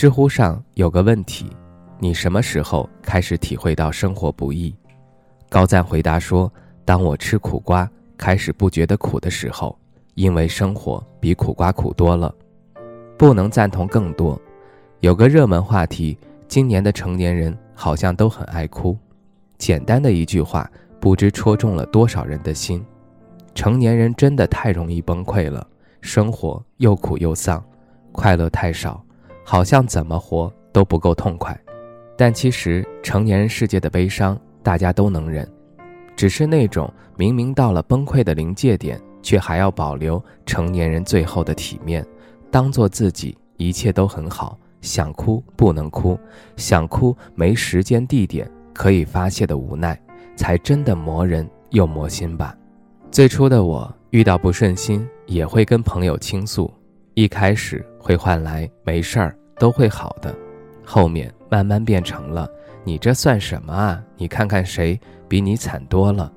知乎上有个问题：你什么时候开始体会到生活不易？高赞回答说：“当我吃苦瓜开始不觉得苦的时候，因为生活比苦瓜苦多了。”不能赞同更多。有个热门话题：今年的成年人好像都很爱哭。简单的一句话，不知戳中了多少人的心。成年人真的太容易崩溃了，生活又苦又丧，快乐太少。好像怎么活都不够痛快，但其实成年人世界的悲伤大家都能忍，只是那种明明到了崩溃的临界点，却还要保留成年人最后的体面，当做自己一切都很好，想哭不能哭，想哭没时间地点可以发泄的无奈，才真的磨人又磨心吧。最初的我遇到不顺心也会跟朋友倾诉，一开始会换来没事儿。都会好的，后面慢慢变成了你这算什么啊？你看看谁比你惨多了。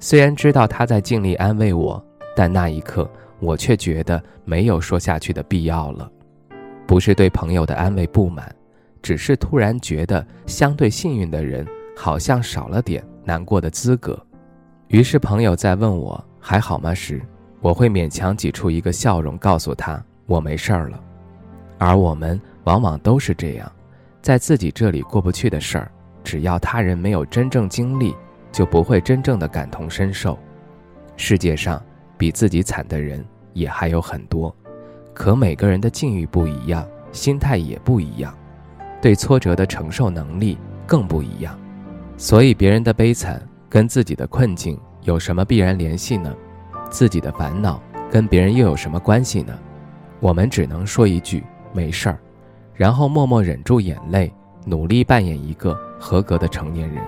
虽然知道他在尽力安慰我，但那一刻我却觉得没有说下去的必要了。不是对朋友的安慰不满，只是突然觉得相对幸运的人好像少了点难过的资格。于是朋友在问我还好吗时，我会勉强挤出一个笑容，告诉他我没事儿了。而我们往往都是这样，在自己这里过不去的事儿，只要他人没有真正经历，就不会真正的感同身受。世界上比自己惨的人也还有很多，可每个人的境遇不一样，心态也不一样，对挫折的承受能力更不一样。所以别人的悲惨跟自己的困境有什么必然联系呢？自己的烦恼跟别人又有什么关系呢？我们只能说一句。没事儿，然后默默忍住眼泪，努力扮演一个合格的成年人。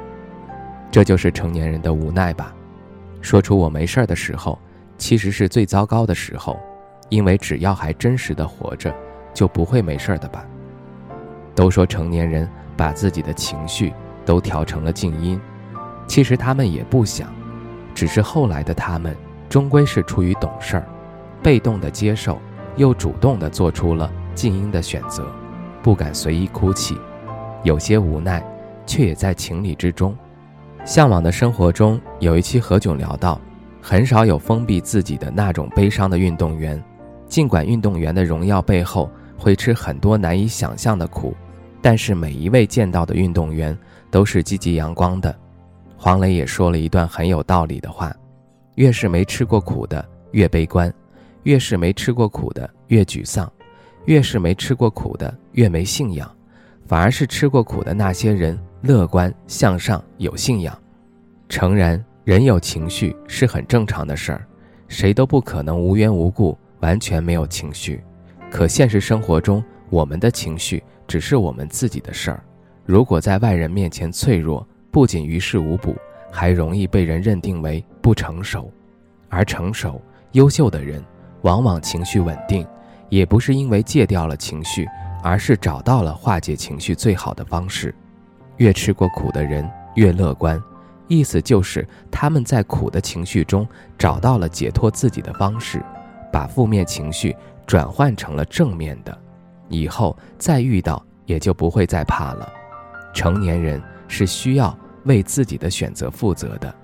这就是成年人的无奈吧。说出我没事儿的时候，其实是最糟糕的时候，因为只要还真实的活着，就不会没事儿的吧。都说成年人把自己的情绪都调成了静音，其实他们也不想，只是后来的他们终归是出于懂事儿，被动的接受，又主动的做出了。静音的选择，不敢随意哭泣，有些无奈，却也在情理之中。向往的生活中有一期何炅聊到，很少有封闭自己的那种悲伤的运动员，尽管运动员的荣耀背后会吃很多难以想象的苦，但是每一位见到的运动员都是积极阳光的。黄磊也说了一段很有道理的话：越是没吃过苦的越悲观，越是没吃过苦的越沮丧。越是没吃过苦的，越没信仰；反而是吃过苦的那些人，乐观向上，有信仰。诚然，人有情绪是很正常的事儿，谁都不可能无缘无故完全没有情绪。可现实生活中，我们的情绪只是我们自己的事儿。如果在外人面前脆弱，不仅于事无补，还容易被人认定为不成熟。而成熟、优秀的人，往往情绪稳定。也不是因为戒掉了情绪，而是找到了化解情绪最好的方式。越吃过苦的人越乐观，意思就是他们在苦的情绪中找到了解脱自己的方式，把负面情绪转换成了正面的，以后再遇到也就不会再怕了。成年人是需要为自己的选择负责的，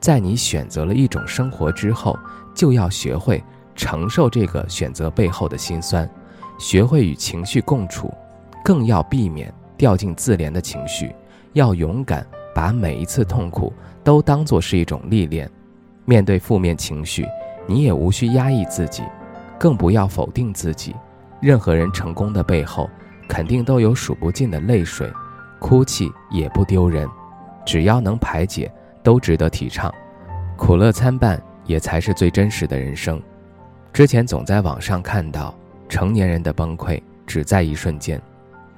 在你选择了一种生活之后，就要学会。承受这个选择背后的辛酸，学会与情绪共处，更要避免掉进自怜的情绪。要勇敢把每一次痛苦都当作是一种历练。面对负面情绪，你也无需压抑自己，更不要否定自己。任何人成功的背后，肯定都有数不尽的泪水，哭泣也不丢人。只要能排解，都值得提倡。苦乐参半，也才是最真实的人生。之前总在网上看到，成年人的崩溃只在一瞬间，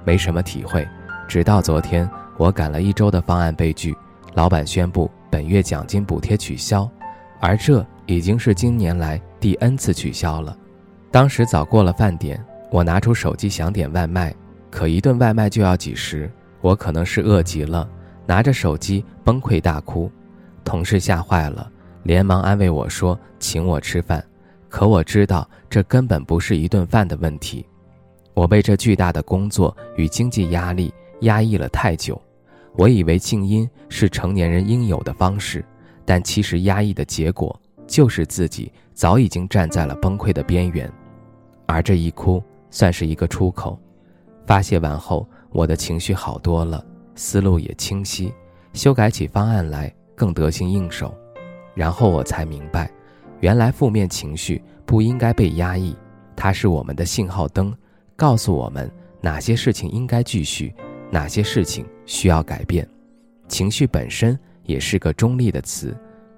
没什么体会。直到昨天，我赶了一周的方案被拒，老板宣布本月奖金补贴取消，而这已经是今年来第 N 次取消了。当时早过了饭点，我拿出手机想点外卖，可一顿外卖就要几十，我可能是饿极了，拿着手机崩溃大哭。同事吓坏了，连忙安慰我说请我吃饭，可我知道这根本不是一顿饭的问题，我被这巨大的工作与经济压力。压抑了太久，我以为静音是成年人应有的方式，但其实压抑的结果就是自己早已经站在了崩溃的边缘，而这一哭算是一个出口。发泄完后，我的情绪好多了，思路也清晰，修改起方案来更得心应手。然后我才明白，原来负面情绪不应该被压抑，它是我们的信号灯，告诉我们哪些事情应该继续。哪些事情需要改变？情绪本身也是个中立的词，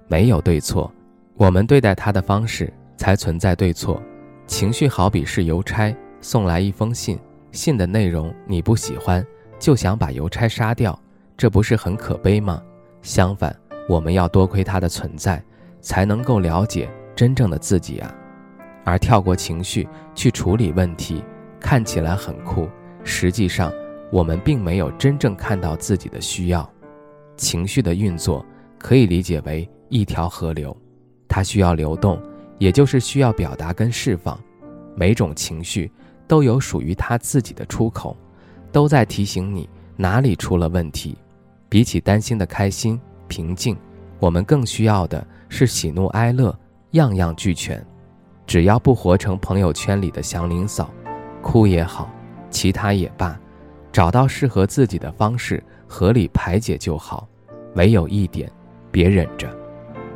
没有对错，我们对待它的方式才存在对错。情绪好比是邮差送来一封信，信的内容你不喜欢，就想把邮差杀掉，这不是很可悲吗？相反，我们要多亏他的存在，才能够了解真正的自己啊。而跳过情绪去处理问题，看起来很酷，实际上。我们并没有真正看到自己的需要，情绪的运作可以理解为一条河流，它需要流动，也就是需要表达跟释放。每种情绪都有属于它自己的出口，都在提醒你哪里出了问题。比起担心的开心、平静，我们更需要的是喜怒哀乐，样样俱全。只要不活成朋友圈里的祥林嫂，哭也好，其他也罢。找到适合自己的方式，合理排解就好。唯有一点，别忍着。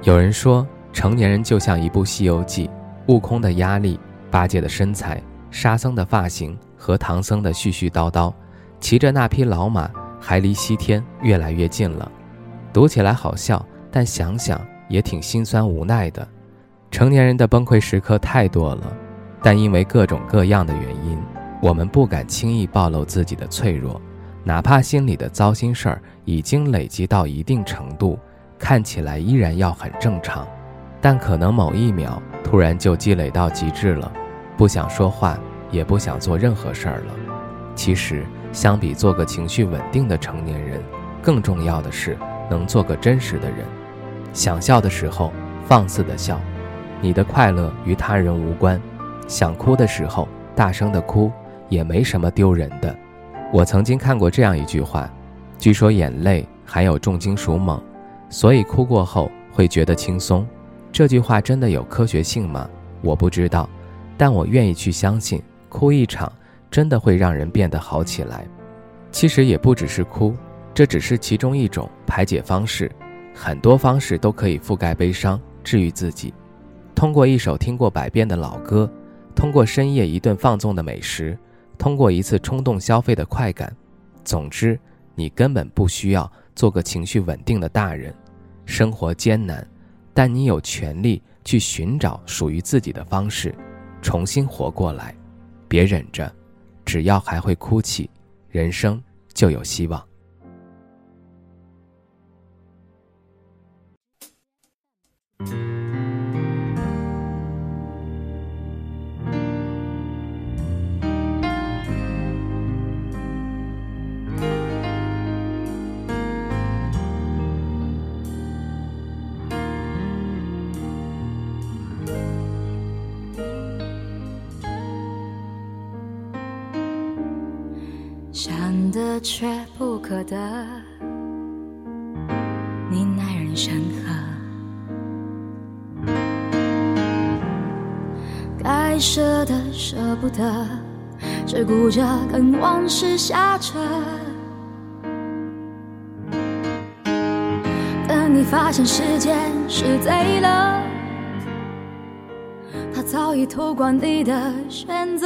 有人说，成年人就像一部《西游记》，悟空的压力，八戒的身材，沙僧的发型和唐僧的絮絮叨叨，骑着那匹老马，还离西天越来越近了。读起来好笑，但想想也挺心酸无奈的。成年人的崩溃时刻太多了，但因为各种各样的原因。我们不敢轻易暴露自己的脆弱，哪怕心里的糟心事儿已经累积到一定程度，看起来依然要很正常，但可能某一秒突然就积累到极致了，不想说话，也不想做任何事儿了。其实，相比做个情绪稳定的成年人，更重要的是能做个真实的人。想笑的时候，放肆的笑，你的快乐与他人无关；想哭的时候，大声的哭。也没什么丢人的。我曾经看过这样一句话，据说眼泪含有重金属锰，所以哭过后会觉得轻松。这句话真的有科学性吗？我不知道，但我愿意去相信，哭一场真的会让人变得好起来。其实也不只是哭，这只是其中一种排解方式，很多方式都可以覆盖悲伤，治愈自己。通过一首听过百遍的老歌，通过深夜一顿放纵的美食。通过一次冲动消费的快感，总之，你根本不需要做个情绪稳定的大人。生活艰难，但你有权利去寻找属于自己的方式，重新活过来。别忍着，只要还会哭泣，人生就有希望。想得却不可得，你耐人深刻。该舍的舍不得，只顾着跟往事瞎扯。等你发现时间是贼了，他早已偷光你的选择。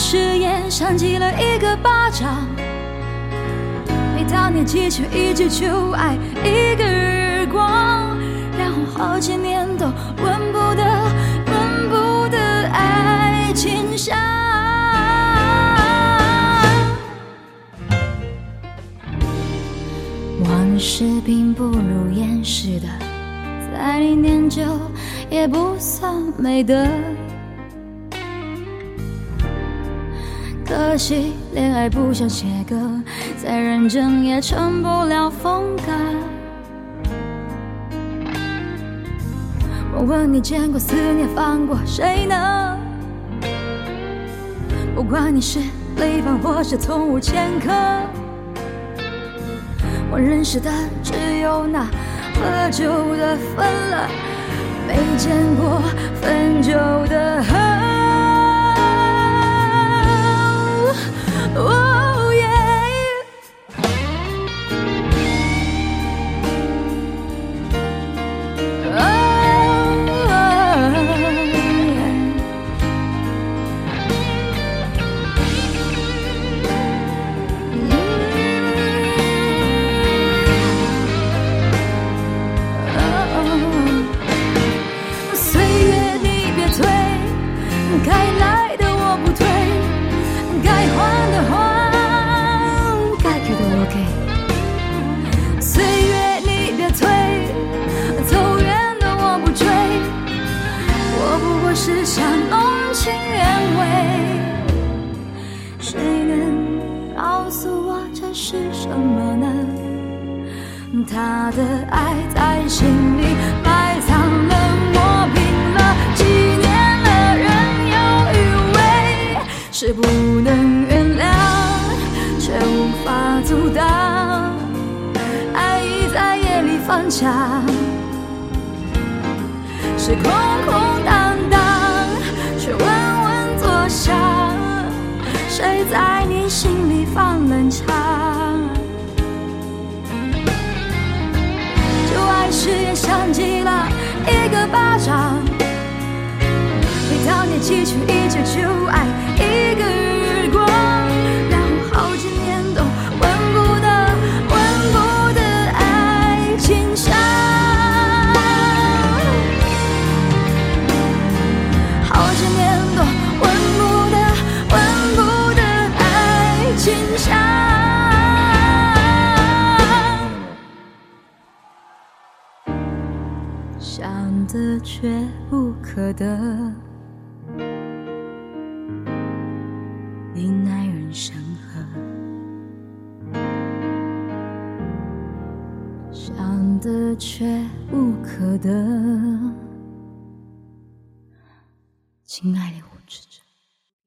誓言像极了一个巴掌，每当你记起一句就爱，一个耳光，然后好几年都闻不得。闻不得爱情香，往事并不如烟似的，再念旧也不算美德。可惜恋爱不像写歌，再认真也成不了风格。我问你，见过思念放过谁呢？不管你是离分或是从无前科，我认识的只有那喝酒的分了，没见过分酒的喝。Oh. 是什么呢他的爱在心里埋藏了，磨平了，几年了，仍有余味，是不能原谅，却无法阻挡。爱已在夜里放枪，是空空荡荡，却稳稳坐下。谁在你心里放冷枪？誓言像极了一个巴掌，每当你记取一句旧爱，的却不可得，你奈人生何；想得却不可得，亲爱的。